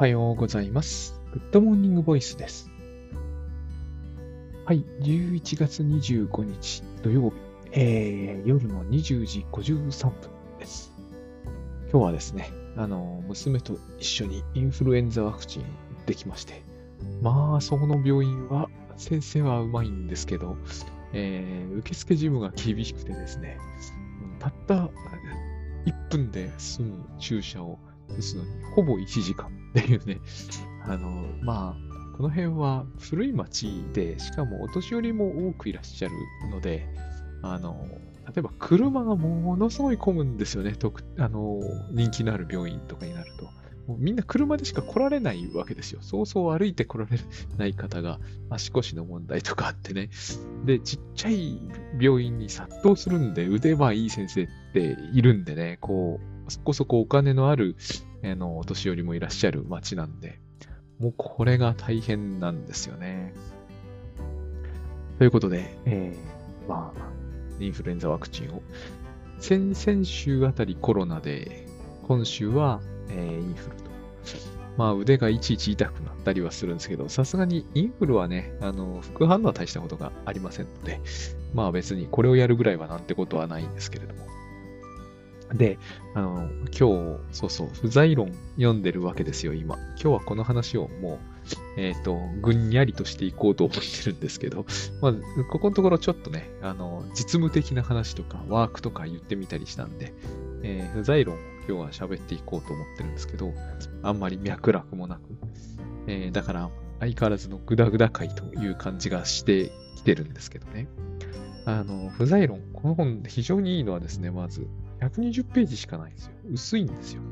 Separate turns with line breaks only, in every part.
はようございます。 Good Morning Voice です。はい、11月25日土曜日、えー、夜の20時53分です。今日はですね、あの、娘と一緒にインフルエンザワクチン打ってきまして、まあ、そこの病院は、先生はうまいんですけど、えー、受付事務が厳しくてですね、たった1分で済む注射を打つのに、ほぼ1時間っていうね、あの、まあ、この辺は古い町で、しかもお年寄りも多くいらっしゃるので、あの、例えば車がものすごい混むんですよね。あの人気のある病院とかになると。もうみんな車でしか来られないわけですよ。そうそう歩いて来られない方が足腰の問題とかあってね。で、ちっちゃい病院に殺到するんで、腕はいい先生っているんでね、こう、そこそこお金のあるあのお年寄りもいらっしゃる町なんで、もうこれが大変なんですよね。ということで、えー、まあ、インフルエンザワクチンを。先々週あたりコロナで、今週は、えー、インフルと。まあ腕がいちいち痛くなったりはするんですけど、さすがにインフルはね、あの、副反応は大したことがありませんので、まあ別にこれをやるぐらいはなんてことはないんですけれども。で、あの、今日、そうそう、不在論読んでるわけですよ、今。今日はこの話をもう、えっ、ー、と、ぐんにゃりとしていこうと思ってるんですけど、まあ、ここのところちょっとね、あの、実務的な話とか、ワークとか言ってみたりしたんで、えー、不在論を今日は喋っていこうと思ってるんですけど、あんまり脈絡もなく、えー、だから、相変わらずのグダグダ回という感じがしてきてるんですけどね。あの、不在論、この本非常にいいのはですね、まず、120ページしかないんですよ。薄いんですよ。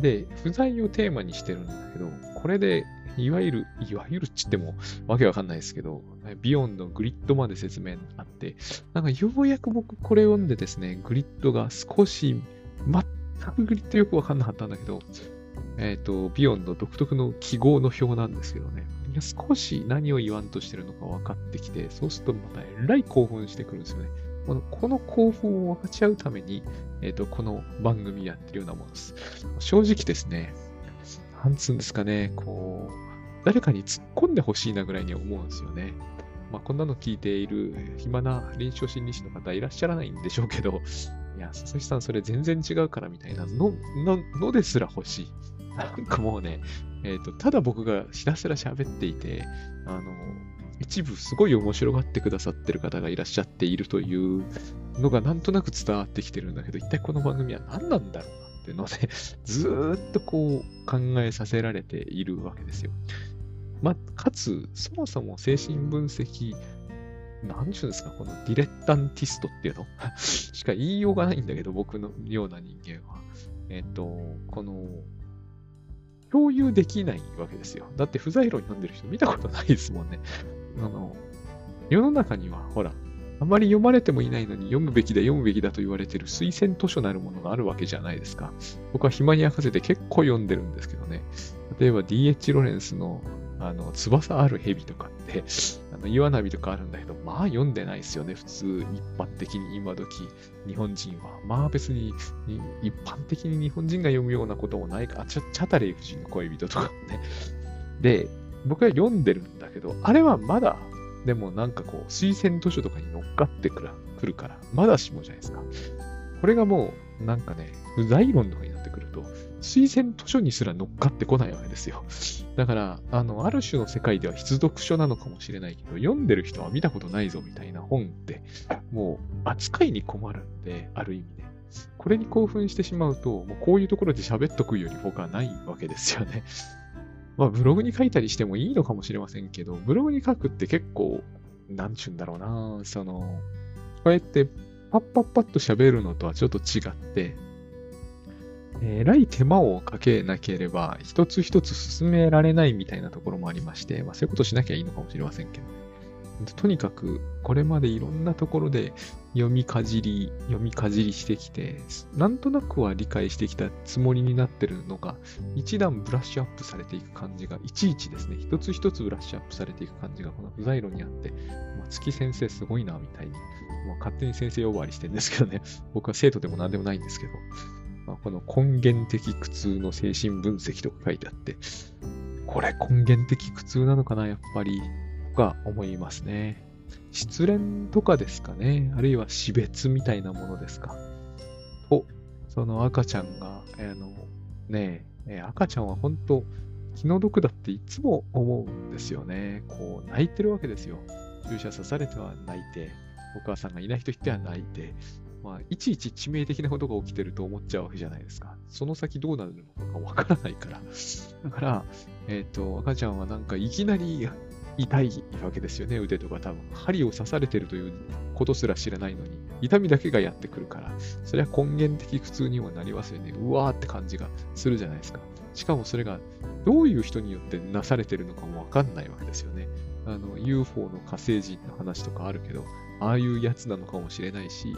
で、不在をテーマにしてるんだけど、これで、いわゆる、いわゆるっちってもわけわかんないですけど、ビヨンのグリッドまで説明あって、なんかようやく僕これ読んでですね、グリッドが少し、全くグリッドよくわかんなかったんだけど、えっ、ー、と、ビヨンの独特の記号の表なんですけどね、少し何を言わんとしてるのか分かってきて、そうするとまたえらい興奮してくるんですよね。このこの興奮を分かち合うために、えっ、ー、と、この番組やってるようなものです。正直ですね、なんつうんですかね、こう、誰かに突っ込んでほしいなぐらいに思うんですよね。まあ、こんなの聞いている暇な臨床心理士の方いらっしゃらないんでしょうけど、いや、佐々木さんそれ全然違うからみたいなの、の、のですら欲しい。なんかもうね、えっ、ー、と、ただ僕がひたすら喋っていて、あの、一部すごい面白がってくださってる方がいらっしゃっているというのがなんとなく伝わってきてるんだけど、一体この番組は何なんだろうなっていうので、ずっとこう考えさせられているわけですよ。まあ、かつ、そもそも精神分析、なんちゅうんですか、このディレッタンティストっていうの？しか言いようがないんだけど、僕のような人間は。えっ、と、この、共有できないわけですよ。だって不在論読んでる人見たことないですもんね。あの、世の中には、ほら、あまり読まれてもいないのに読むべきだ、読むべきだと言われている推薦図書なるものがあるわけじゃないですか。僕は暇に明かせて結構読んでるんですけどね。例えば D.H. ロレンスのあの、翼ある蛇とかって、あの、岩波とかあるんだけど、まあ読んでないですよね。普通、一般的に今時、日本人は。まあ別に、一般的に日本人が読むようなこともないか。あ、チャチャタレイ夫人の恋人とかね。で、僕は読んでるんだけど、あれはまだ、でもなんかこう、推薦図書とかに乗っかってくるから、まだしもじゃないですか。これがもう、なんかね、不在論とかになってくると、推薦図書にすら乗っかってこないわけですよ。だから、あの、ある種の世界では必読書なのかもしれないけど、読んでる人は見たことないぞみたいな本って、もう扱いに困るんで、ある意味ね。これに興奮してしまうと、もうこういうところで喋っとくより他ないわけですよね。まあ、ブログに書いたりしてもいいのかもしれませんけど、ブログに書くって結構、なんちゅうんだろうな、その、こうやってパッパッパッと喋るのとはちょっと違って、えらい手間をかけなければ、一つ一つ進められないみたいなところもありまして、まあそういうことしなきゃいいのかもしれませんけどね。とにかく、これまでいろんなところで読みかじり、読みかじりしてきて、なんとなくは理解してきたつもりになってるのが、一段ブラッシュアップされていく感じが、いちいちですね、一つ一つブラッシュアップされていく感じが、この不在論にあって、まあ、月先生すごいな、みたいに、まあ、勝手に先生呼ばわりしてるんですけどね、僕は生徒でも何でもないんですけど、まあ、この根源的苦痛の精神分析とか書いてあって、これ根源的苦痛なのかな、やっぱり、とか思いますね。失恋とかですかね。あるいは死別みたいなものですか。と、その赤ちゃんが、あの、ねえ、赤ちゃんは本当気の毒だっていつも思うんですよね。こう、泣いてるわけですよ。注射刺されては泣いて、お母さんがいない人言っては泣いて、まあ、いちいち致命的なことが起きてると思っちゃうわけじゃないですか。その先どうなるのかわからないから。だから、えっ、ー、と、赤ちゃんはなんかいきなり痛いわけですよね、腕とか多分。針を刺されてるということすら知らないのに、痛みだけがやってくるから、それは根源的苦痛にもなりますよね。うわーって感じがするじゃないですか。しかもそれがどういう人によってなされてるのかもわかんないわけですよね。あの、UFO の火星人の話とかあるけど、ああいうやつなのかもしれないし、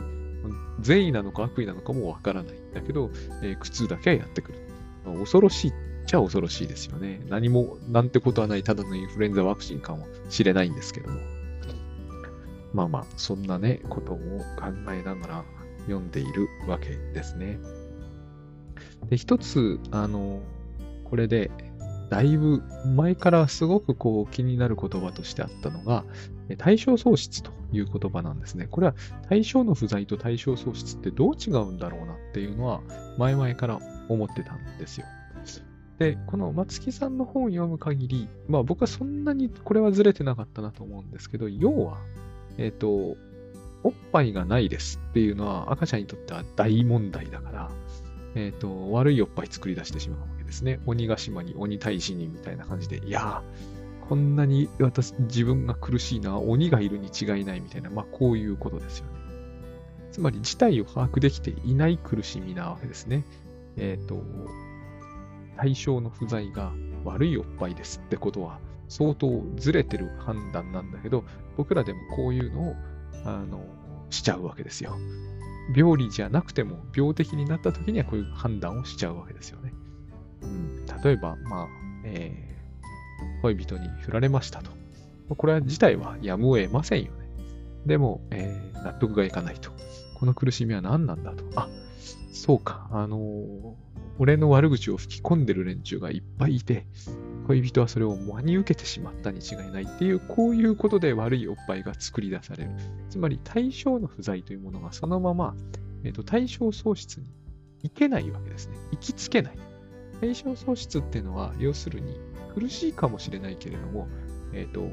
善意なのか悪意なのかもわからないだけど、えー、苦痛だけはやってくる。恐ろしいちゃ恐ろしいですよね。何も、なんてことはない、ただのインフルエンザワクチンかもしれないんですけども。まあまあ、そんなね、ことを考えながら読んでいるわけですね。で、一つ、あの、これで、だいぶ前からすごくこう気になる言葉としてあったのが、対象喪失という言葉なんですね。これは対象の不在と対象喪失ってどう違うんだろうなっていうのは前々から思ってたんですよ。で、この松木さんの本を読む限り、まあ僕はそんなにこれはずれてなかったなと思うんですけど、要は、えっ、ー、と、おっぱいがないですっていうのは赤ちゃんにとっては大問題だから、えっ、ー、と、悪いおっぱい作り出してしまうわけですね。鬼ヶ島に鬼退治にみたいな感じで、いやー、こんなに私、自分が苦しいのは鬼がいるに違いないみたいな、まあこういうことですよね。つまり事態を把握できていない苦しみなわけですね。えっ、ー、と、対象の不在が悪いおっぱいですってことは相当ずれてる判断なんだけど、僕らでもこういうのを、あの、しちゃうわけですよ。病理じゃなくても病的になった時にはこういう判断をしちゃうわけですよね。うん、例えば、まあ、えー、恋人に振られましたと。これは自体はやむを得ませんよね。でも、えー、納得がいかないと。この苦しみは何なんだと。あ、そうか。あのー、俺の悪口を吹き込んでる連中がいっぱいいて、恋人はそれを真に受けてしまったに違いないっていう、こういうことで悪いおっぱいが作り出される。つまり対象の不在というものがそのまま、えーと、対象喪失に行けないわけですね。行きつけない。対象喪失っていうのは、要するに苦しいかもしれないけれども、えっ、ー、と、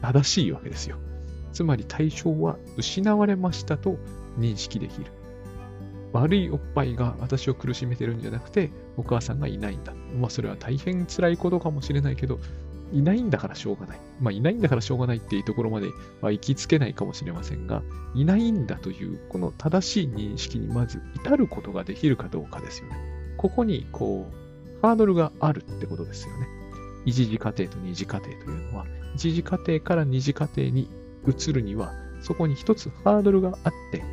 正しいわけですよ。つまり対象は失われましたと認識できる。悪いおっぱいが私を苦しめてるんじゃなくて、お母さんがいないんだ。まあ、それは大変辛いことかもしれないけど、いないんだからしょうがない。まあ、いないんだからしょうがないっていうところまでは行きつけないかもしれませんが、いないんだという、この正しい認識にまず至ることができるかどうかですよね。ここに、こう、ハードルがあるってことですよね。一次家庭と二次家庭というのは、一次家庭から二次家庭に移るには、そこに一つハードルがあって、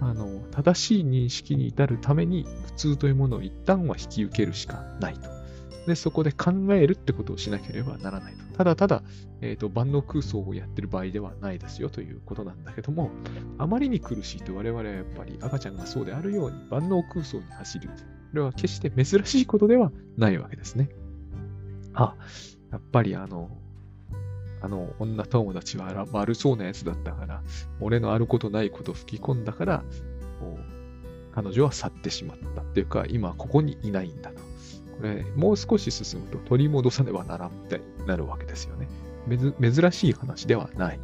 あの、正しい認識に至るために苦痛というものを一旦は引き受けるしかないと。で、そこで考えるってことをしなければならないと。ただただ、えっ、ー、と、万能空想をやってる場合ではないですよということなんだけども、あまりに苦しいと我々はやっぱり赤ちゃんがそうであるように万能空想に走る。これは決して珍しいことではないわけですね。あ、やっぱりあの、あの、女友達は悪そうなやつだったから、俺のあることないこと吹き込んだから、彼女は去ってしまったっていうか、今ここにいないんだと。これ、もう少し進むと取り戻さねばならんみたいになるわけですよね。珍しい話ではない。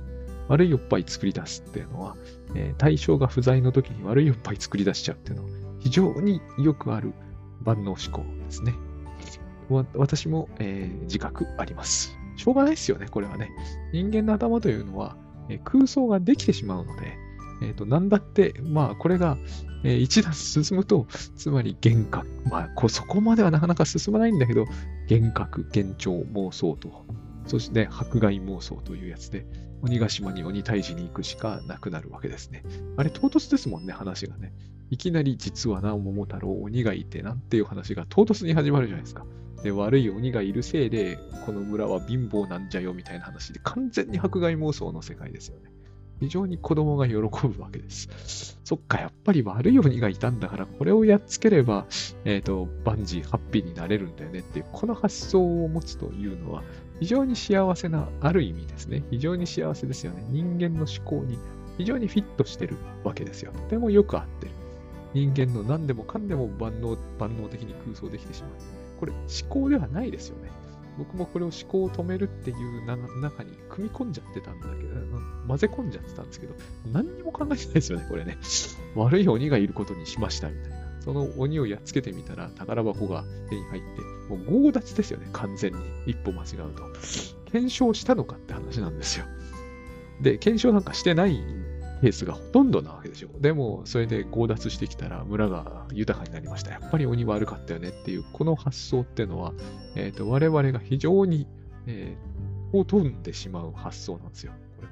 悪いおっぱい作り出すっていうのは、えー、対象が不在の時に悪いおっぱい作り出しちゃうっていうのは、非常によくある万能思考ですね。私も、えー、自覚あります。しょうがないですよね、これはね。人間の頭というのは、え空想ができてしまうので、えっ、ー、と、なんだって、まあ、これが、えー、一段進むと、つまり幻覚、まあこそこまではなかなか進まないんだけど、幻覚、幻聴、妄想と、そして迫害妄想というやつで、鬼ヶ島に鬼退治に行くしかなくなるわけですね。あれ、唐突ですもんね、話がね。いきなり実はな、桃太郎、鬼がいてなんていう話が唐突に始まるじゃないですか。で、悪い鬼がいるせいで、この村は貧乏なんじゃよみたいな話で、完全に迫害妄想の世界ですよね。非常に子供が喜ぶわけです。そっか、やっぱり悪い鬼がいたんだから、これをやっつければ、えっ、ー、と、バンジー、ハッピーになれるんだよねっていう、この発想を持つというのは、非常に幸せな、ある意味ですね。非常に幸せですよね。人間の思考に非常にフィットしてるわけですよ。とてもよく合ってる。人間の何でもかんでも万能万能的に空想できてしまう。これ思考ではないですよね。僕もこれを思考を止めるっていう中に組み込んじゃってたんだけど、混ぜ込んじゃってたんですけど、何にも考えてないですよね、これね。悪い鬼がいることにしましたみたいな。その鬼をやっつけてみたら宝箱が手に入って、もう強奪ですよね、完全に。一歩間違うと。検証したのかって話なんですよ。で、検証なんかしてないんケースがほとんどなわけでしょ。でも、それで強奪してきたら村が豊かになりました。やっぱり鬼悪かったよねっていう、この発想っていうのは、え、ー、と、我々が非常に、えー、を飛んでしまう発想なんですよ。これ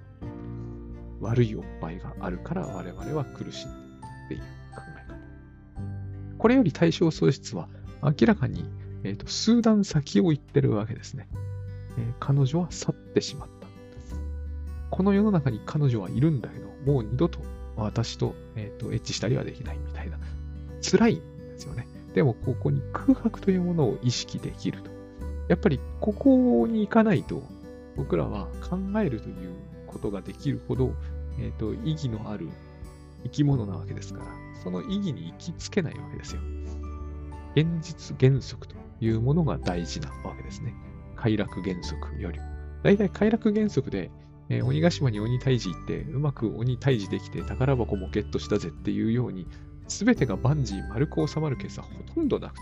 悪いおっぱいがあるから我々は苦しいっていう考え方。これより対象喪失は明らかに、えーと、数段先を行ってるわけですね、えー、彼女は去ってしまった。この世の中に彼女はいるんだけど、もう二度と私と,、えーと、エッチしたりはできないみたいな。辛いんですよね。でも、ここに空白というものを意識できると。やっぱり、ここに行かないと、僕らは考えるということができるほど、えっ、ー、と、意義のある生き物なわけですから、その意義に行きつけないわけですよ。現実原則というものが大事なわけですね。快楽原則よりも。大体快楽原則で、えー、鬼ヶ島に鬼退治行って、うまく鬼退治できて宝箱もゲットしたぜっていうように、すべてが万事丸く収まるケースはほとんどなくて、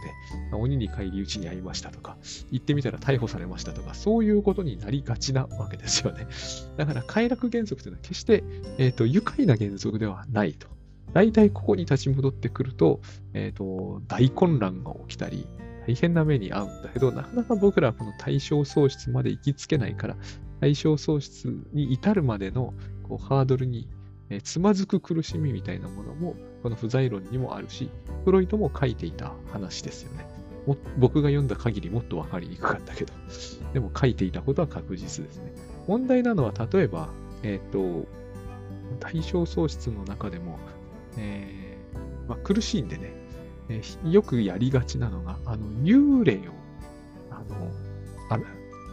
鬼に返り討ちに遭いましたとか、行ってみたら逮捕されましたとか、そういうことになりがちなわけですよね。だから快楽原則というのは決して、えーと、愉快な原則ではないと。大体ここに立ち戻ってくると、えっ、ー、と、大混乱が起きたり、大変な目に遭うんだけど、なかなか僕らはこの対象喪失まで行きつけないから、対象喪失に至るまでのこうハードルにえつまずく苦しみみたいなものも、この不在論にもあるし、フロイトも書いていた話ですよね。僕が読んだ限りもっとわかりにくかったけど、でも書いていたことは確実ですね。問題なのは、例えば、えっ、ー、と、対象喪失の中でも、えー、まあ、苦しいんでね、え、よくやりがちなのが、あの、幽霊を、あの、あ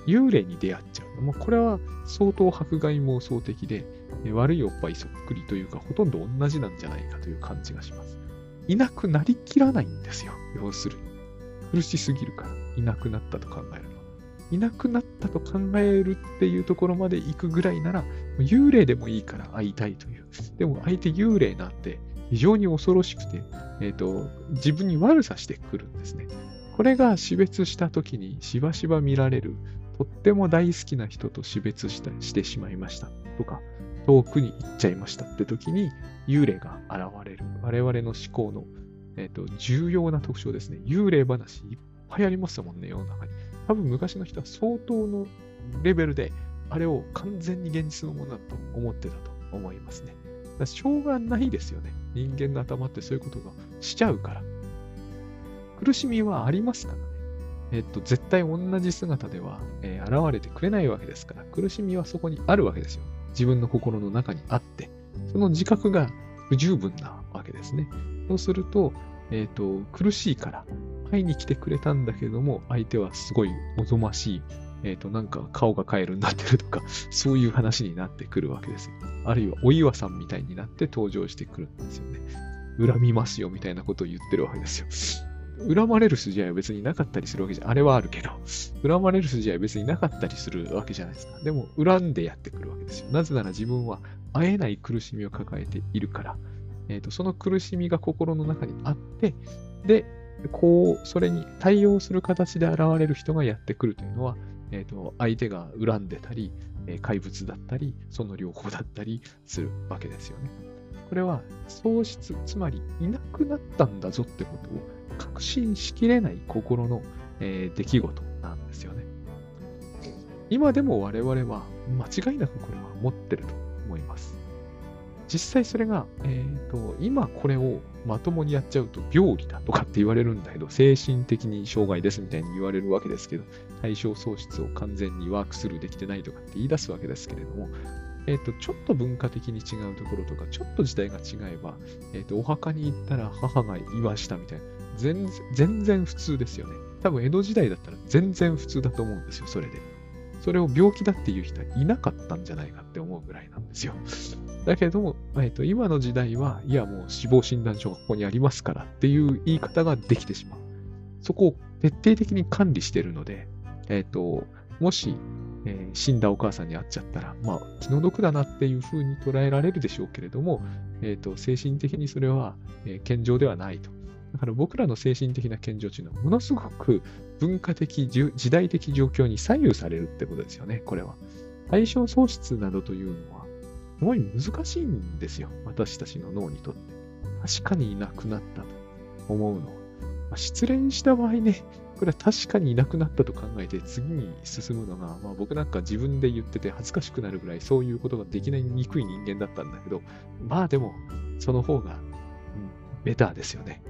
幽霊に出会っちゃう。もうこれは相当迫害妄想的で、悪いおっぱいそっくりというか、ほとんど同じなんじゃないかという感じがします。いなくなりきらないんですよ。要するに。苦しすぎるから、いなくなったと考えるの。いなくなったと考えるっていうところまで行くぐらいなら、幽霊でもいいから会いたいという。でも相手幽霊なんて非常に恐ろしくて、えっ、ー、と、自分に悪さしてくるんですね。これが死別した時にしばしば見られる、とっても大好きな人と死別したしてしまいましたとか、遠くに行っちゃいましたって時に幽霊が現れる。我々の思考の、えーと、重要な特徴ですね。幽霊話いっぱいありますもんね、世の中に。多分昔の人は相当のレベルで、あれを完全に現実のものだと思ってたと思いますね。だしょうがないですよね。人間の頭ってそういうことがしちゃうから。苦しみはありますからね。えっと、絶対同じ姿では、えー、現れてくれないわけですから、苦しみはそこにあるわけですよ。自分の心の中にあって、その自覚が不十分なわけですね。そうすると、えっ、と、苦しいから会いに来てくれたんだけども、相手はすごいおぞましい、えっ、ー、と、なんか顔がカエルになってるとか、そういう話になってくるわけですよ。あるいはお岩さんみたいになって登場してくるんですよね。恨みますよみたいなことを言ってるわけですよ。恨まれる筋合いは別になかったりするわけじゃ、あれはあるけど、恨まれる筋合いは別になかったりするわけじゃないですか。でも、恨んでやってくるわけですよ。なぜなら自分は会えない苦しみを抱えているから、えーと、その苦しみが心の中にあって、で、こう、それに対応する形で現れる人がやってくるというのは、えーと、相手が恨んでたり、え怪物だったり、その両方だったりするわけですよね。これは喪失、つまりいなくなったんだぞってことを確信しきれない心の、えー、出来事なんですよね。今でも我々は間違いなくこれは持ってると思います。実際それが、えーと、今これをまともにやっちゃうと病理だとかって言われるんだけど、精神的に障害ですみたいに言われるわけですけど、対象喪失を完全にワークスルーできてないとかって言い出すわけですけれども、えっ、と、ちょっと文化的に違うところとか、ちょっと時代が違えば、えっ、と、お墓に行ったら母が言わしたみたいな、全然普通ですよね。多分江戸時代だったら全然普通だと思うんですよ、それで。それを病気だっていう人はいなかったんじゃないかって思うぐらいなんですよ。だけど、えっと、今の時代は、いやもう死亡診断書がここにありますからっていう言い方ができてしまう。そこを徹底的に管理してるので、えっと、もし、えー、死んだお母さんに会っちゃったら、まあ、気の毒だなっていうふうに捉えられるでしょうけれども、えっと、精神的にそれは、えー、健常ではないと。だから僕らの精神的な健常というの、ものすごく文化的、時代的状況に左右されるってことですよね、これは。対象喪失などというのは、すごい難しいんですよ、私たちの脳にとって。確かにいなくなったと思うのは。まあ、失恋した場合ね、これは確かにいなくなったと考えて次に進むのが、まあ、僕なんか自分で言ってて恥ずかしくなるぐらいそういうことができないにくい人間だったんだけど、まあでも、その方が、うん、ベターですよね。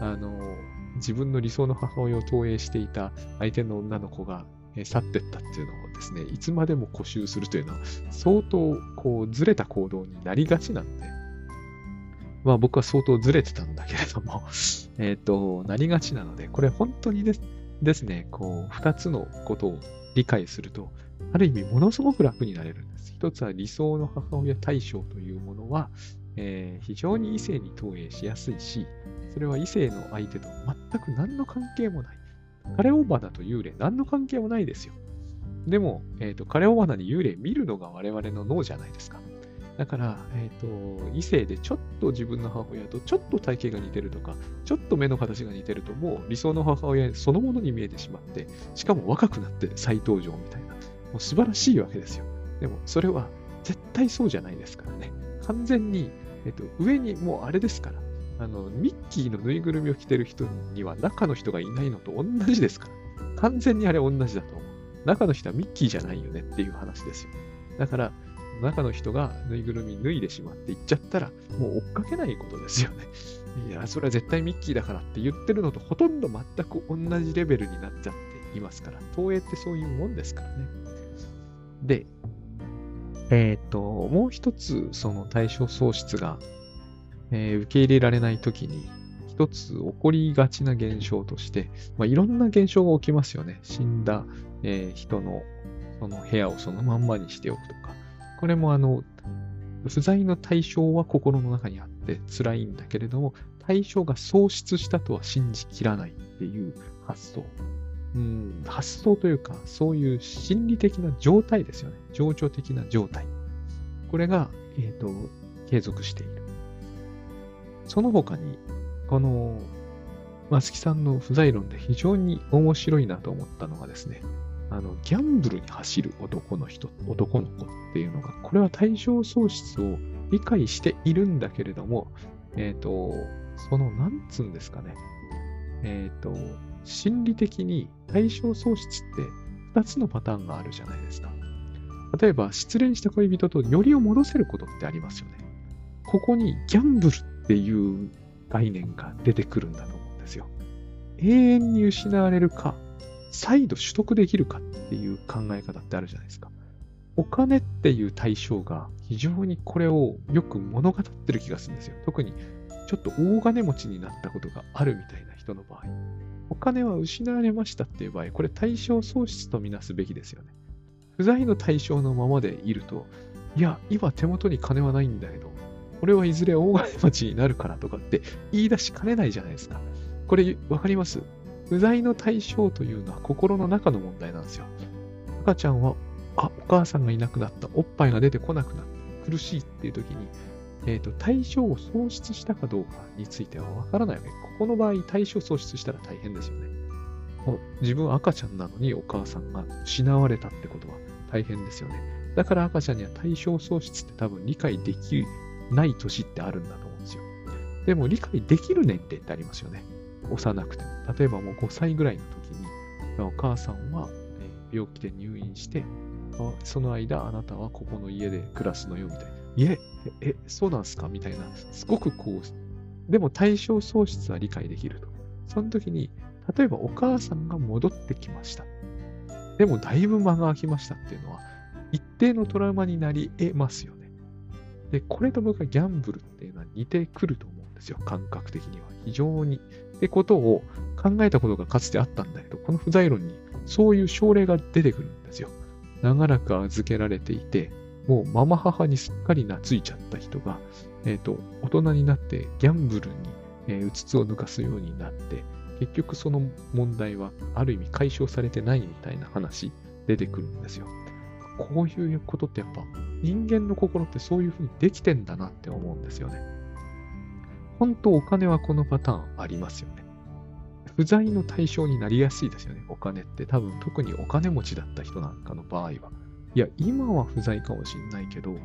あの、自分の理想の母親を投影していた相手の女の子が去ってったっていうのをですね、いつまでも固執するというのは、相当こうずれた行動になりがちなんで、まあ僕は相当ずれてたんだけれども、えっ、と、なりがちなので、これ本当にですですね、こう、二つのことを理解すると、ある意味ものすごく楽になれるんです。一つは理想の母親対象というものは、えー、非常に異性に投影しやすいし、それは異性の相手と全く何の関係もない。カレオバナと幽霊、何の関係もないですよ。でも、え、ー、と、カレオバナに幽霊見るのが我々の脳じゃないですか。だから、え、ー、と、異性でちょっと自分の母親とちょっと体型が似てるとか、ちょっと目の形が似てると、もう理想の母親そのものに見えてしまって、しかも若くなって再登場みたいな、もう素晴らしいわけですよ。でも、それは絶対そうじゃないですからね。完全に、えっ、ー、と、上にもうあれですから、あの、ミッキーのぬいぐるみを着てる人には中の人がいないのと同じですから。完全にあれ同じだと思う。中の人はミッキーじゃないよねっていう話ですよ。だから、中の人がぬいぐるみ脱いでしまって行っちゃったら、もう追っかけないことですよね。いや、それは絶対ミッキーだからって言ってるのとほとんど全く同じレベルになっちゃっていますから、東映ってそういうもんですからね。で、えっ、ー、と、もう一つ、その対象喪失がえー、受け入れられないときに、一つ起こりがちな現象として、まあ、いろんな現象が起きますよね。死んだ、えー、人のその部屋をそのまんまにしておくとか。これもあの、不在の対象は心の中にあって辛いんだけれども、対象が喪失したとは信じきらないっていう発想。うん、発想というか、そういう心理的な状態ですよね。情緒的な状態。これが、えっ、ー、と、継続している。その他に、この、松木さんの不在論で非常に面白いなと思ったのがですね、あの、ギャンブルに走る男の人、男の子っていうのが、これは対象喪失を理解しているんだけれども、えっ、ー、と、その、なんつうんですかね、えっ、ー、と、心理的に対象喪失って2つのパターンがあるじゃないですか。例えば、失恋した恋人とよりを戻せることってありますよね。ここにギャンブルっていう概念が出てくるんだと思うんですよ。永遠に失われるか、再度取得できるかっていう考え方ってあるじゃないですか。お金っていう対象が非常にこれをよく物語ってる気がするんですよ。特にちょっと大金持ちになったことがあるみたいな人の場合。お金は失われましたっていう場合、これ対象喪失とみなすべきですよね。不在の対象のままでいると、いや、今手元に金はないんだけど、俺はいずれ大金持ちになるからとかって言い出しかねないじゃないですか。これわかります？不在の対象というのは心の中の問題なんですよ。赤ちゃんは、あ、お母さんがいなくなった、おっぱいが出てこなくなった、苦しいっていう時に、えっ、ー、と、対象を喪失したかどうかについてはわからないわけ。ここの場合、対象喪失したら大変ですよね。自分赤ちゃんなのにお母さんが失われたってことは大変ですよね。だから赤ちゃんには対象喪失って多分理解できない年ってあるんだと思うんですよ。でも理解できる年齢ってありますよね。幼くても。例えばもう5歳ぐらいの時に、お母さんは病気で入院して、その間あなたはここの家で暮らすのよみたいな。いえ、え、そうなんすか？みたいな。すごくこう、でも対象喪失は理解できると。その時に、例えばお母さんが戻ってきました。でもだいぶ間が空きましたっていうのは、一定のトラウマになり得ますよ。で、これと僕はギャンブルっていうのは似てくると思うんですよ。感覚的には。非常に。ってことを考えたことがかつてあったんだけど、この不在論にそういう症例が出てくるんですよ。長らく預けられていて、もうママ母にすっかり懐いちゃった人が、えっ、ー、と、大人になってギャンブルに、えー、うつつを抜かすようになって、結局その問題はある意味解消されてないみたいな話出てくるんですよ。こういうことってやっぱ人間の心ってそういうふうにできてんだなって思うんですよね。本当お金はこのパターンありますよね。不在の対象になりやすいですよね、お金って。多分特にお金持ちだった人なんかの場合は。いや、今は不在かもしんないけど、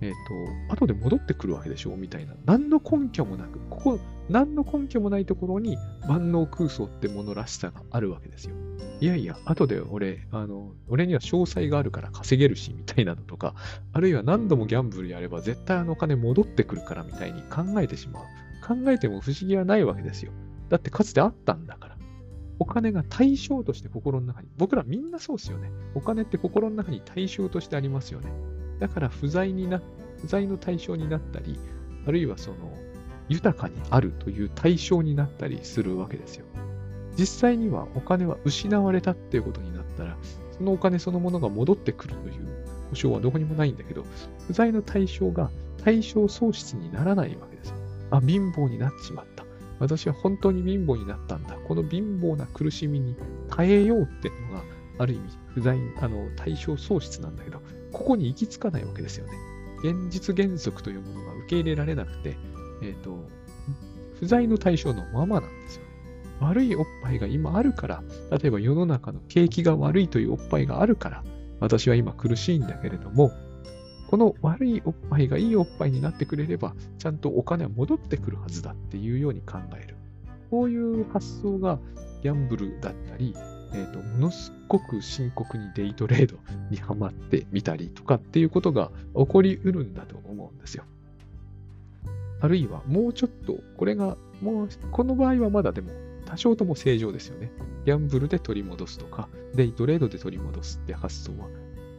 えっ、ー、と、後で戻ってくるわけでしょ？みたいな。何の根拠もなく、ここ、何の根拠もないところに万能空想ってものらしさがあるわけですよ。いやいや、後で俺、あの、俺には詳細があるから稼げるし、みたいなのとか、あるいは何度もギャンブルやれば絶対あのお金戻ってくるからみたいに考えてしまう。考えても不思議はないわけですよ。だってかつてあったんだから。お金が対象として心の中に、僕らみんなそうですよね。お金って心の中に対象としてありますよね。だから不在にな、不在の対象になったり、あるいはその、豊かにあるという対象になったりするわけですよ。実際にはお金は失われたっていうことになったら、そのお金そのものが戻ってくるという保証はどこにもないんだけど、不在の対象が対象喪失にならないわけです。あ、貧乏になってしまった。私は本当に貧乏になったんだ。この貧乏な苦しみに耐えようっていうのが、ある意味、不在、あの、対象喪失なんだけど、ここに行き着かないわけですよね。現実原則というものが受け入れられなくて、えっ、ー、と、不在の対象のままなんですよね。悪いおっぱいが今あるから、例えば世の中の景気が悪いというおっぱいがあるから、私は今苦しいんだけれども、この悪いおっぱいがいいおっぱいになってくれれば、ちゃんとお金は戻ってくるはずだっていうように考える。こういう発想がギャンブルだったり、えーと、ものすごく深刻にデイトレードにはまってみたりとかっていうことが起こりうるんだと思うんですよ。あるいはもうちょっと、これが、もう、この場合はまだでも多少とも正常ですよね。ギャンブルで取り戻すとか、デイトレードで取り戻すって発想は、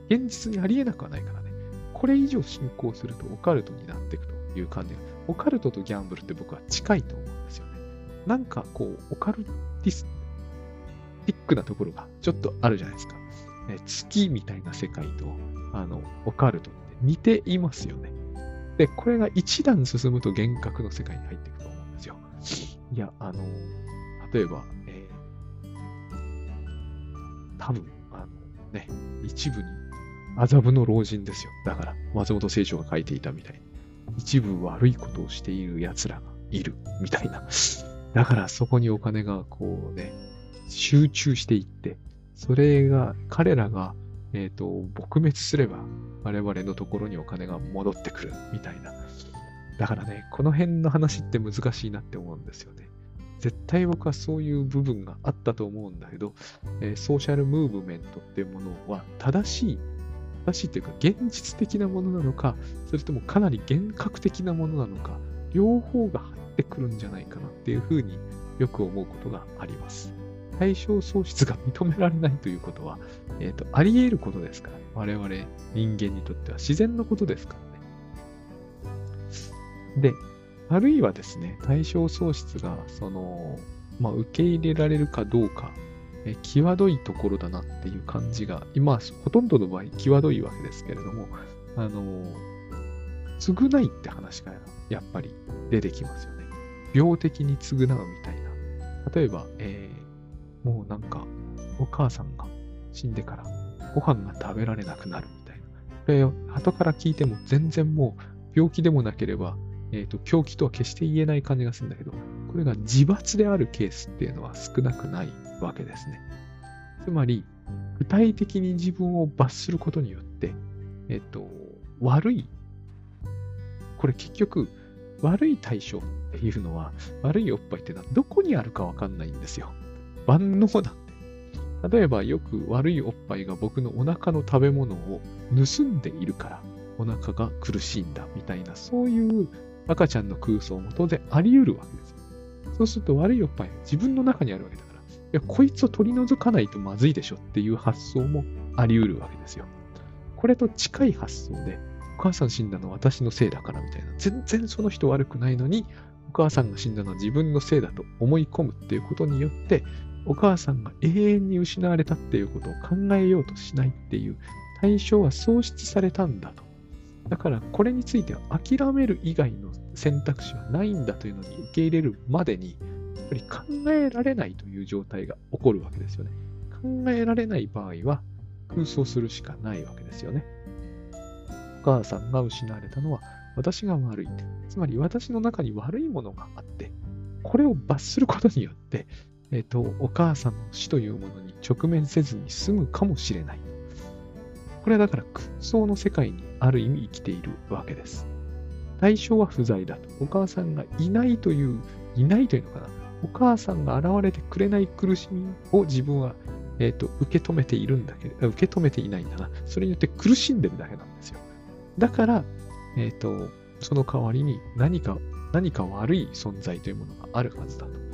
現実にありえなくはないからね。これ以上進行するとオカルトになっていくという感じオカルトとギャンブルって僕は近いと思うんですよね。なんかこう、オカルティスティックなところがちょっとあるじゃないですか。ね、月みたいな世界と、あの、オカルトって似ていますよね。で、これが一段進むと幻覚の世界に入っていくと思うんですよ。いや、あの、例えば、えー、多分、あのね、一部に麻布の老人ですよ。だから、松本清張が書いていたみたいに。一部悪いことをしている奴らがいる、みたいな。だからそこにお金がこうね、集中していって、それが、彼らが、えっ、ー、と、撲滅すれば、我々のところにお金が戻ってくる、みたいな。だからね、この辺の話って難しいなって思うんですよね。絶対僕はそういう部分があったと思うんだけど、えー、ソーシャルムーブメントっていうものは正しい、正しいというか現実的なものなのか、それともかなり幻覚的なものなのか、両方が入ってくるんじゃないかなっていうふうによく思うことがあります。対象喪失が認められないということは、えっ、ー、と、あり得ることですから、我々人間にとっては自然のことですからね。で、あるいはですね、対象喪失が、その、まあ、受け入れられるかどうか、え際どいところだなっていう感じが、今、ほとんどの場合、際どいわけですけれども、あの、償いって話がやっぱり出てきますよね。病的に償うみたいな。例えば、えー、もうなんか、お母さんが死んでからご飯が食べられなくなるみたいな。これ、後から聞いても全然もう病気でもなければえっ、ー、と、狂気とは決して言えない感じがするんだけど、これが自罰であるケースっていうのは少なくないわけですね。つまり、具体的に自分を罰することによって、えっ、ー、と、悪い、これ結局、悪い対象っていうのは、悪いおっぱいっていうのはどこにあるかわかんないんですよ。万能なんで。例えばよく悪いおっぱいが僕のお腹の食べ物を盗んでいるからお腹が苦しいんだみたいなそういう赤ちゃんの空想も当然あり得るわけです。そうすると悪いおっぱいは自分の中にあるわけだから、いや、こいつを取り除かないとまずいでしょっていう発想もあり得るわけですよ。これと近い発想で、お母さん死んだのは私のせいだからみたいな、全然その人悪くないのに、お母さんが死んだのは自分のせいだと思い込むっていうことによって、お母さんが永遠に失われたっていうことを考えようとしないっていう対象は喪失されたんだと。だからこれについては諦める以外の選択肢はないんだというのに受け入れるまでに、やっぱり考えられないという状態が起こるわけですよね。考えられない場合は空想するしかないわけですよね。お母さんが失われたのは私が悪い。つまり私の中に悪いものがあって、これを罰することによって、えっ、と、お母さんの死というものに直面せずに済むかもしれない。これはだから空想の世界にある意味生きているわけです。対象は不在だと。お母さんがいないという、いないというのかな。お母さんが現れてくれない苦しみを自分は、えーと、受け止めているんだけど、受け止めていないんだな。それによって苦しんでるだけなんですよ。だから、えっ、ー、と、その代わりに何か、何か悪い存在というものがあるはずだと。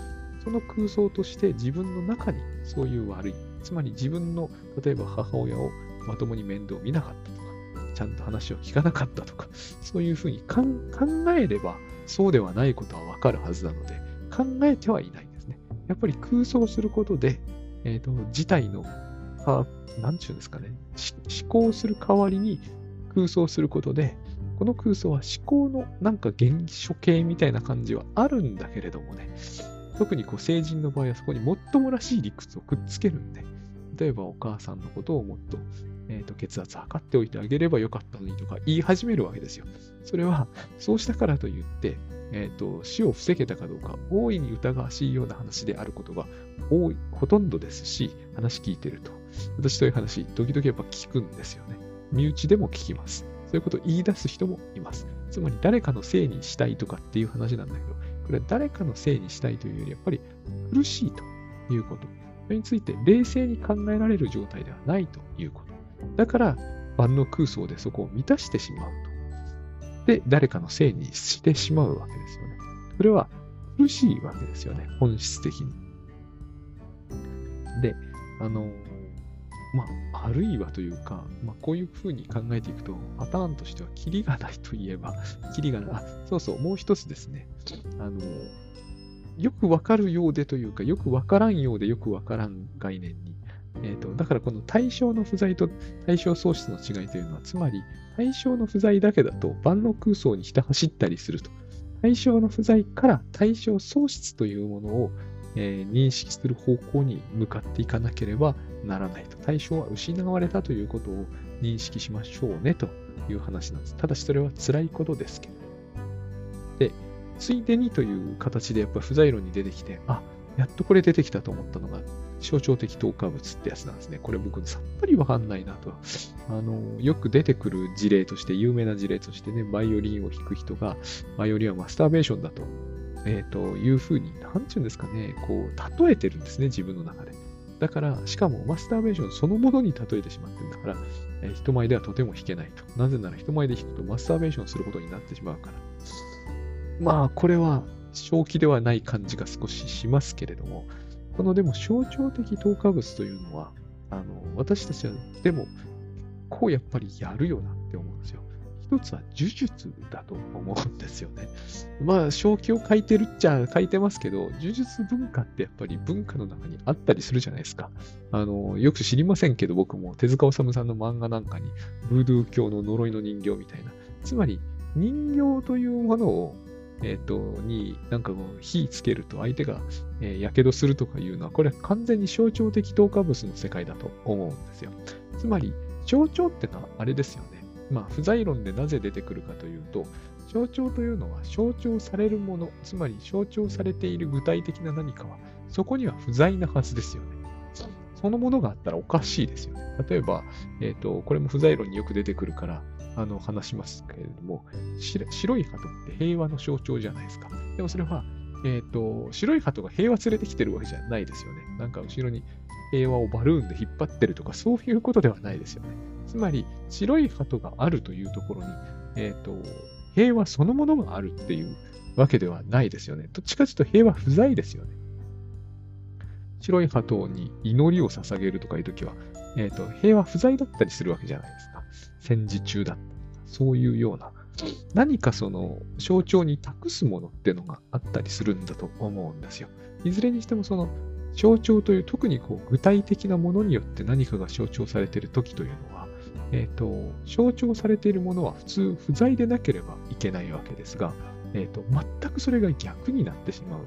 その空想として自分の中にそういう悪い、つまり自分の、例えば母親をまともに面倒見なかったとか、ちゃんと話を聞かなかったとか、そういうふうに考えれば、そうではないことはわかるはずなので、考えてはいないんですね。やっぱり空想することで、えっ、ー、と、事態の、なんちゅうんですかね、思考する代わりに空想することで、この空想は思考のなんか原初形みたいな感じはあるんだけれどもね、特にこう成人の場合はそこにもっともらしい理屈をくっつけるんで、例えばお母さんのことをもっと,、えーと、血圧測っておいてあげればよかったのにとか言い始めるわけですよ。それは、そうしたからといって、えーと、死を防げたかどうか、大いに疑わしいような話であることが多い、ほとんどですし、話聞いてると。私そういう話、時々やっぱ聞くんですよね。身内でも聞きます。そういうことを言い出す人もいます。つまり誰かのせいにしたいとかっていう話なんだけど、これは誰かのせいにしたいというより、やっぱり苦しいということ。それについて冷静に考えられる状態ではないということ。だから、万の空想でそこを満たしてしまうと。で、誰かのせいにしてしまうわけですよね。それは苦しいわけですよね、本質的に。で、あの、まあ、あるいはというか、まあ、こういうふうに考えていくと、パターンとしては、キリがないといえば、キリがない、あ、そうそう、もう一つですね。あの、よくわかるようでというか、よくわからんようでよくわからん概念に。えーと、だからこの対象の不在と対象喪失の違いというのは、つまり対象の不在だけだと万能空想にひた走ったりすると。対象の不在から対象喪失というものを、えー、認識する方向に向かっていかなければならないと。対象は失われたということを認識しましょうねという話なんです。ただしそれは辛いことですけど。で、ついでにという形でやっぱ不在論に出てきて、あ、やっとこれ出てきたと思ったのが、象徴的透過物ってやつなんですね。これ僕さっぱりわかんないなと。あの、よく出てくる事例として、有名な事例としてね、バイオリンを弾く人が、バイオリンはマスターベーションだと、えっ、ー、と、いうふうに、なんていうんですかね、こう、例えてるんですね、自分の中で。だから、しかもマスターベーションそのものに例えてしまってるんだから、えー、人前ではとても弾けないと。なぜなら人前で弾くとマスターベーションすることになってしまうから。まあ、これは正気ではない感じが少ししますけれども、このでも象徴的透過物というのは、あの、私たちはでも、こうやっぱりやるよなって思うんですよ。一つは呪術だと思うんですよね。まあ、正気を書いてるっちゃ書いてますけど、呪術文化ってやっぱり文化の中にあったりするじゃないですか。あの、よく知りませんけど、僕も手塚治虫さんの漫画なんかに、ブードゥー教の呪いの人形みたいな。つまり、人形というものをえっ、と、になんかこう火つけると相手が、えー、火傷するとかいうのは、これは完全に象徴的透過物の世界だと思うんですよ。つまり、象徴ってのはあれですよね。まあ、不在論でなぜ出てくるかというと、象徴というのは象徴されるもの、つまり象徴されている具体的な何かは、そこには不在なはずですよね。そのものがあったらおかしいですよね。例えば、えっ、ー、と、これも不在論によく出てくるから、あの、話しますけれども、白い鳩って平和の象徴じゃないですか。でもそれは、えっ、ー、と、白い鳩が平和連れてきてるわけじゃないですよね。なんか後ろに平和をバルーンで引っ張ってるとか、そういうことではないですよね。つまり、白い鳩があるというところに、え、ー、と、平和そのものがあるっていうわけではないですよね。どっちかというと平和不在ですよね。白い鳩に祈りを捧げるとかいうときは、え、ー、と、平和不在だったりするわけじゃないですか。戦時中だったとか、そういうような、何かその象徴に託すものっていうのがあったりするんだと思うんですよ。いずれにしてもその象徴という特にこう具体的なものによって何かが象徴されている時というのは、え、ー、と、象徴されているものは普通不在でなければいけないわけですが、え、ー、と、全くそれが逆になってしまう。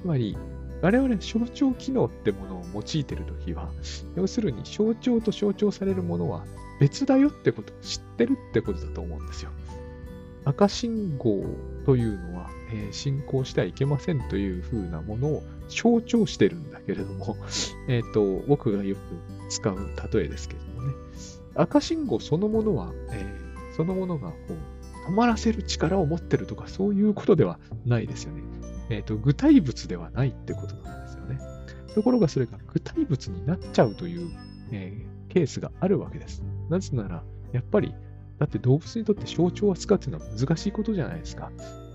つまり、我々象徴機能ってものを用いているときは、要するに象徴と象徴されるものは別だよってことを知ってるってことだと思うんですよ。赤信号というのは、えー、進行してはいけませんというふうなものを象徴してるんだけれども、え、ー、と、僕がよく使う例えですけども、赤信号そのものは、えー、そのものがこう止まらせる力を持ってるとかそういうことではないですよね。えっ、ー、と、具体物ではないってことなんですよね。ところがそれが具体物になっちゃうという、えー、ケースがあるわけです。なぜなら、やっぱり、だって動物にとって象徴を扱うっていうのは難しいことじゃないですか。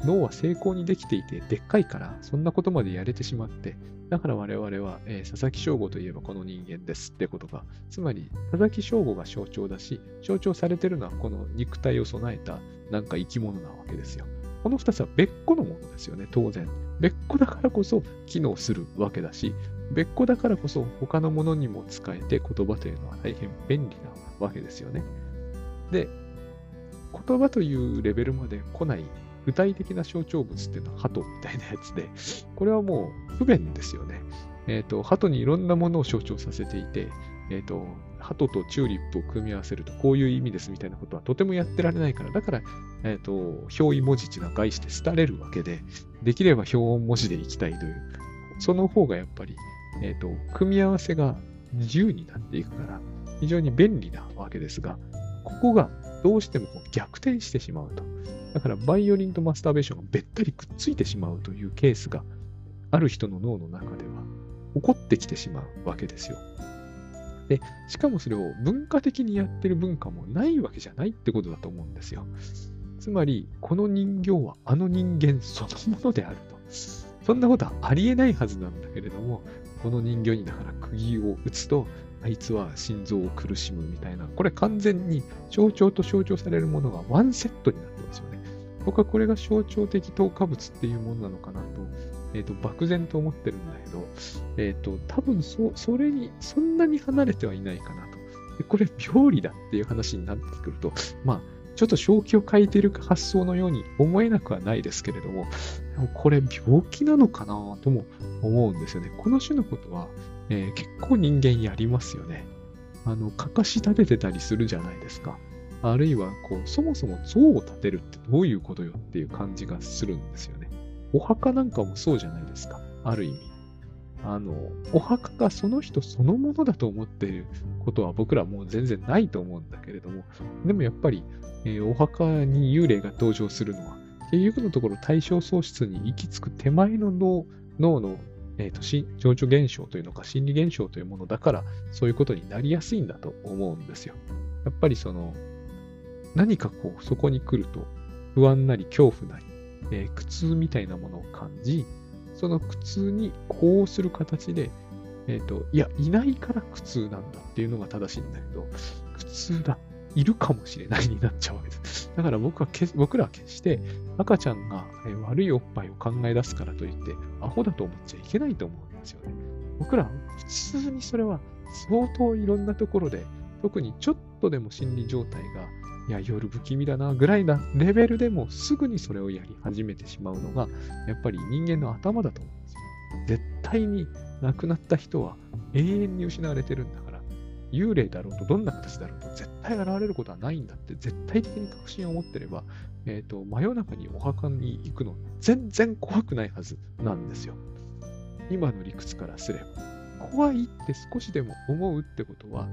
脳は成功にできていて、でっかいから、そんなことまでやれてしまって、だから我々は、えー、佐々木翔吾といえばこの人間ですってことが、つまり、佐々木翔吾が象徴だし、象徴されてるのはこの肉体を備えたなんか生き物なわけですよ。この2つは別個のものですよね、当然。別個だからこそ機能するわけだし、別個だからこそ他のものにも使えて言葉というのは大変便利なわけですよね。で、言葉というレベルまで来ない具体的な象徴物っていうのは鳩みたいなやつで、これはもう不便ですよね。えっ、ー、と、鳩にいろんなものを象徴させていて、えっ、ー、と、鳩とチューリップを組み合わせるとこういう意味ですみたいなことはとてもやってられないから、だから、えっ、ー、と、表意文字っていうのは概して廃れるわけで、できれば表音文字でいきたいという、その方がやっぱり、えっ、と、組み合わせが自由になっていくから、非常に便利なわけですが、ここがどうしてもこう逆転してしまうと。だからバイオリンとマスターベーションがべったりくっついてしまうというケースがある人の脳の中では起こってきてしまうわけですよ。で、しかもそれを文化的にやってる文化もないわけじゃないってことだと思うんですよ。つまり、この人形はあの人間そのものであると。そんなことはありえないはずなんだけれども、この人形にだから釘を打つと、あいつは心臓を苦しむみたいな、これ完全に象徴と象徴されるものがワンセットになってますよね。僕はこれが象徴的透過物っていうものなのかなと、えっ、ー、と、漠然と思ってるんだけど、えっ、ー、と、多分そ、それに、そんなに離れてはいないかなと。でこれ、病理だっていう話になってくると、まあ、ちょっと正気を書いている発想のように思えなくはないですけれども、これ病気なのかなとも思うんですよね。この種のことは、えー、結構人間やりますよね。あの、かかし立ててたりするじゃないですか。あるいは、こう、そもそも像を建てるってどういうことよっていう感じがするんですよね。お墓なんかもそうじゃないですか。ある意味。あの、お墓がその人そのものだと思っていることは僕らもう全然ないと思うんだけれども、でもやっぱり、えー、お墓に幽霊が登場するのは、結局のところ対象喪失に行き着く手前の脳脳の、えーと、情緒現象というのか心理現象というものだから、そういうことになりやすいんだと思うんですよ。やっぱりその、何かこう、そこに来ると、不安なり恐怖なり、えー、苦痛みたいなものを感じ、その苦痛に呼応する形で、えっ、ー、と、いや、いないから苦痛なんだっていうのが正しいんだけど、苦痛だ、いるかもしれないになっちゃうわけです。だから僕は僕らは決して赤ちゃんが悪いおっぱいを考え出すからといって、アホだと思っちゃいけないと思うんですよね。僕らは普通にそれは相当いろんなところで、特にちょっとでも心理状態がいや、夜不気味だな、ぐらいなレベルでもすぐにそれをやり始めてしまうのが、やっぱり人間の頭だと思うんですよ。絶対に亡くなった人は永遠に失われてるんだから、幽霊だろうとどんな形だろうと絶対現れることはないんだって絶対的に確信を持ってれば、えっ、ー、と、真夜中にお墓に行くの全然怖くないはずなんですよ。今の理屈からすれば。怖いって少しでも思うってことは、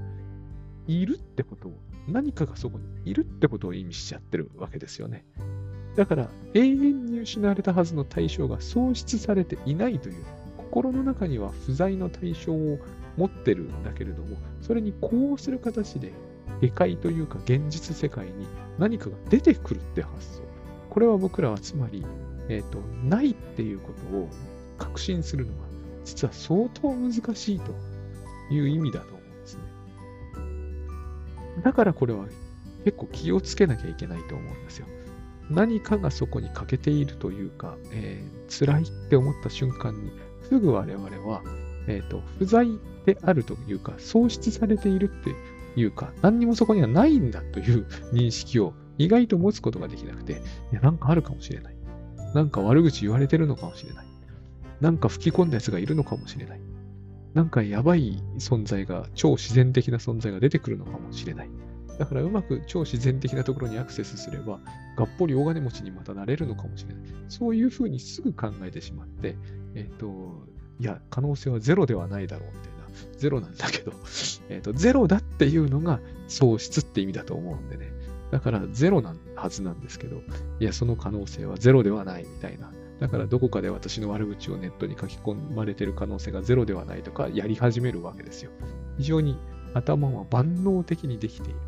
いるってことを何かがそこにいるってことを意味しちゃってるわけですよね。だから永遠に失われたはずの対象が喪失されていないという心の中には不在の対象を持ってるんだけれどもそれに呼応する形で下界というか現実世界に何かが出てくるって発想これは僕らはつまり、えーと、ないっていうことを確信するのは実は相当難しいという意味だとだからこれは結構気をつけなきゃいけないと思うんですよ。何かがそこに欠けているというか、えー、辛いって思った瞬間に、すぐ我々は、えっ、ー、と、不在であるというか、喪失されているっていうか、何にもそこにはないんだという認識を意外と持つことができなくて、いや、なんかあるかもしれない。なんか悪口言われてるのかもしれない。なんか吹き込んだやつがいるのかもしれない。なんかやばい存在が、超自然的な存在が出てくるのかもしれない。だからうまく超自然的なところにアクセスすれば、がっぽり大金持ちにまたなれるのかもしれない。そういうふうにすぐ考えてしまって、えっ、ー、と、いや、可能性はゼロではないだろうみたいな。ゼロなんだけど、えっ、ー、と、ゼロだっていうのが喪失って意味だと思うんでね。だからゼロなはずなんですけど、いや、その可能性はゼロではないみたいな。だからどこかで私の悪口をネットに書き込まれてる可能性がゼロではないとかやり始めるわけですよ。非常に頭は万能的にできている。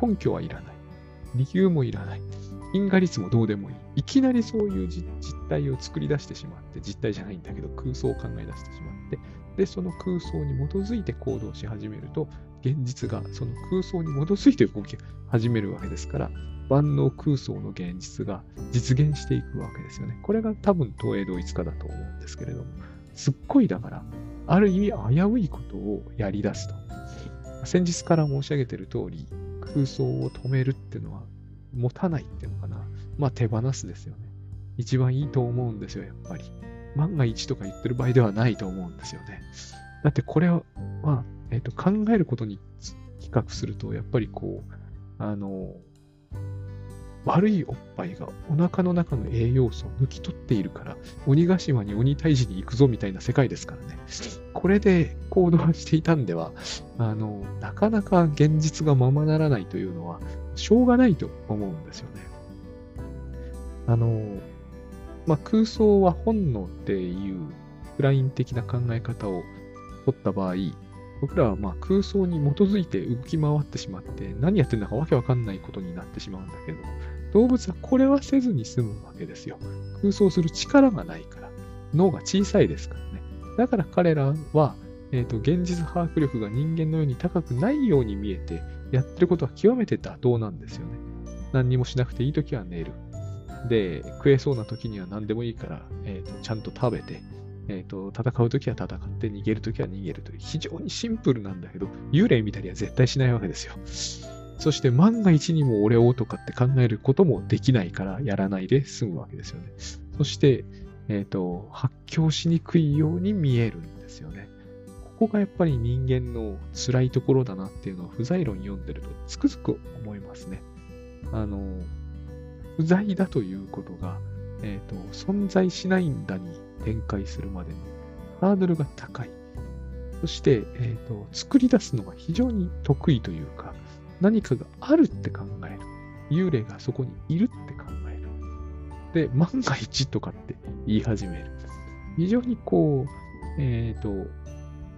根拠はいらない。理由もいらない。因果率もどうでもいい。いきなりそういう実態を作り出してしまって、実態じゃないんだけど空想を考え出してしまって、で、その空想に基づいて行動し始めると、現実がその空想に基づいて動き始めるわけですから、万能空想の現実が実現していくわけですよね。これが多分東映同一化だと思うんですけれども、すっごいだから、ある意味危ういことをやり出すと。先日から申し上げている通り、空想を止めるっていうのは持たないっていうのかな。まあ手放すですよね。一番いいと思うんですよ、やっぱり。万が一とか言ってる場合ではないと思うんですよね。だってこれは、え、ー、と、考えることに比較すると、やっぱりこう、あの、悪いおっぱいがお腹の中の栄養素を抜き取っているから、鬼ヶ島に鬼退治に行くぞみたいな世界ですからね。これで行動していたんでは、あの、なかなか現実がままならないというのは、しょうがないと思うんですよね。あの、まあ、空想は本能っていうフライン的な考え方を取った場合、僕らはま空想に基づいて動き回ってしまって、何やってんだかわけわかんないことになってしまうんだけど、動物はこれはせずに済むわけですよ。空想する力がないから。脳が小さいですからね。だから彼らは、えっ、ー、と、現実把握力が人間のように高くないように見えて、やってることは極めて妥当なんですよね。何にもしなくていいときは寝る。で、食えそうなときには何でもいいから、えーと、ちゃんと食べて、えっ、ー、と、戦うときは戦って、逃げるときは逃げるという、非常にシンプルなんだけど、幽霊見たりは絶対しないわけですよ。そして万が一にも俺をとかって考えることもできないからやらないで済むわけですよね。そして、えっ、ー、と、発狂しにくいように見えるんですよね。ここがやっぱり人間の辛いところだなっていうのは不在論読んでるとつくづく思いますね。あの、不在だということが、えっ、ー、と、存在しないんだに展開するまでのハードルが高い。そして、えっ、ー、と、作り出すのが非常に得意というか、何かがあるって考える。幽霊がそこにいるって考える。で、万が一とかって言い始める。非常にこう、えっ、ー、と、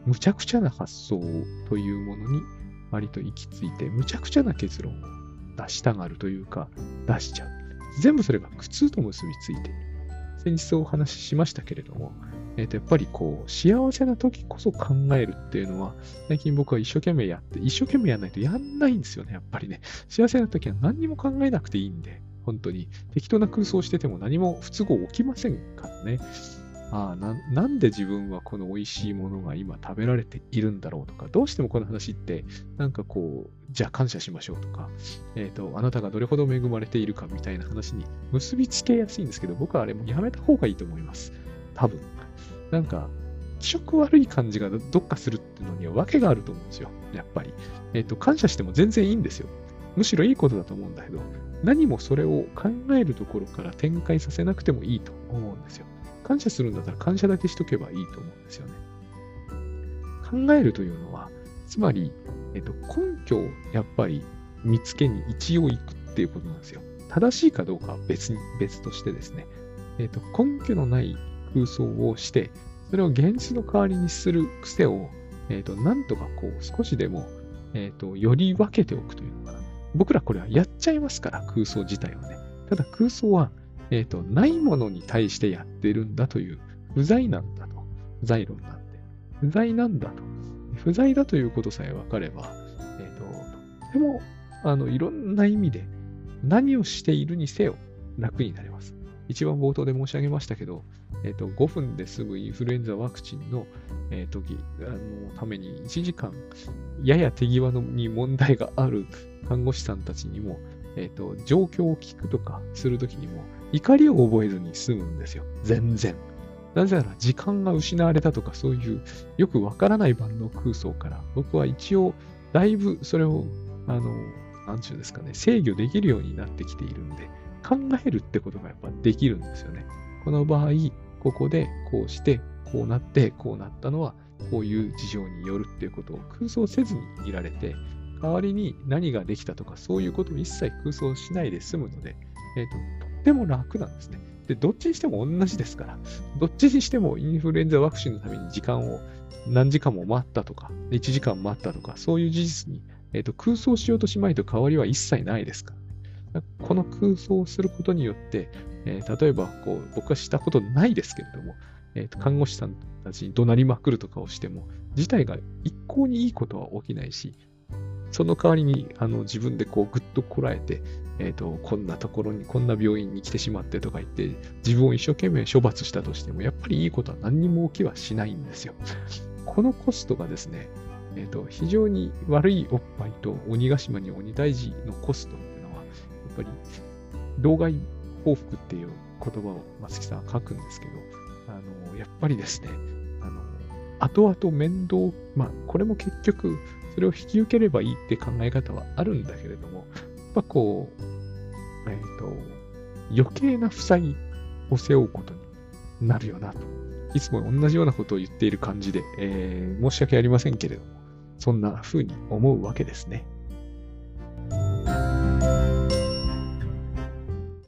無茶苦茶な発想というものに割と行き着いて、無茶苦茶な結論を出したがるというか、出しちゃう。全部それが苦痛と結びついている。先日お話ししましたけれども、えっ、ー、と、やっぱりこう、幸せな時こそ考えるっていうのは、最近僕は一生懸命やって、一生懸命やらないとやんないんですよね、やっぱりね。幸せな時は何にも考えなくていいんで、本当に。適当な空想してても何も不都合起きませんからね。ああな、なんで自分はこの美味しいものが今食べられているんだろうとか、どうしてもこの話って、なんかこう、じゃあ感謝しましょうとか、えっ、ー、と、あなたがどれほど恵まれているかみたいな話に結びつけやすいんですけど、僕はあれもやめた方がいいと思います。多分。なんか、気色悪い感じがどっかするっていうのには訳があると思うんですよ。やっぱり。えっ、ー、と、感謝しても全然いいんですよ。むしろいいことだと思うんだけど、何もそれを考えるところから展開させなくてもいいと思うんですよ。感謝するんだったら感謝だけしとけばいいと思うんですよね。考えるというのは、つまり、えっと、根拠をやっぱり見つけに一応行くっていうことなんですよ。正しいかどうかは別に、別としてですね、えっと、根拠のない空想をして、それを現実の代わりにする癖を、えっと、なんとかこう、少しでも、えっと、より分けておくというのかな。僕らこれはやっちゃいますから、空想自体はね。ただ空想はえっ、ー、と、ないものに対してやってるんだという、不在なんだと。不在論なんで。不在なんだと。不在だということさえ分かれば、えっ、と、とてもあの、いろんな意味で何をしているにせよ楽になります。一番冒頭で申し上げましたけど、えっ、と、5分で済むインフルエンザワクチンの、えー、時あのために1時間、やや手際のに問題がある看護師さんたちにも、えっ、と、状況を聞くとかするときにも、怒りを覚えずに済むんですよ。全然。なぜなら時間が失われたとかそういうよくわからない万能空想から僕は一応だいぶそれをあの、なんちゅうんですかね、制御できるようになってきているんで考えるってことがやっぱできるんですよね。この場合、ここでこうして、こうなって、こうなったのはこういう事情によるっていうことを空想せずにいられて、代わりに何ができたとかそういうことを一切空想しないで済むので、え、ー、と、とっても楽なんですね。で、どっちにしても同じですから、どっちにしてもインフルエンザワクチンのために時間を何時間も待ったとか、1時間待ったとか、そういう事実に、えーと、空想しようとしまいと変わりは一切ないですから、この空想をすることによって、えー、例えばこう僕はしたことないですけれども、えー、看護師さんたちに怒鳴りまくるとかをしても、事態が一向にいいことは起きないし、その代わりにあの自分でこうぐっとこらえて、え、ー、と、こんなところに、こんな病院に来てしまってとか言って、自分を一生懸命処罰したとしても、やっぱりいいことは何にも起きはしないんですよ。このコストがですね、え、ー、と、非常に悪いおっぱいと鬼ヶ島に鬼大事のコスト、ぱり、道外報復っていう言葉を松木さんは書くんですけど、あの、やっぱりですね、あの、後々面倒、まあ、これも結局、それを引き受ければいいって考え方はあるんだけれども、やっぱこう、えっ、ー、と、余計な負債を背負うことになるよなと。いつも同じようなことを言っている感じで、えー、申し訳ありませんけれども、そんな風に思うわけですね。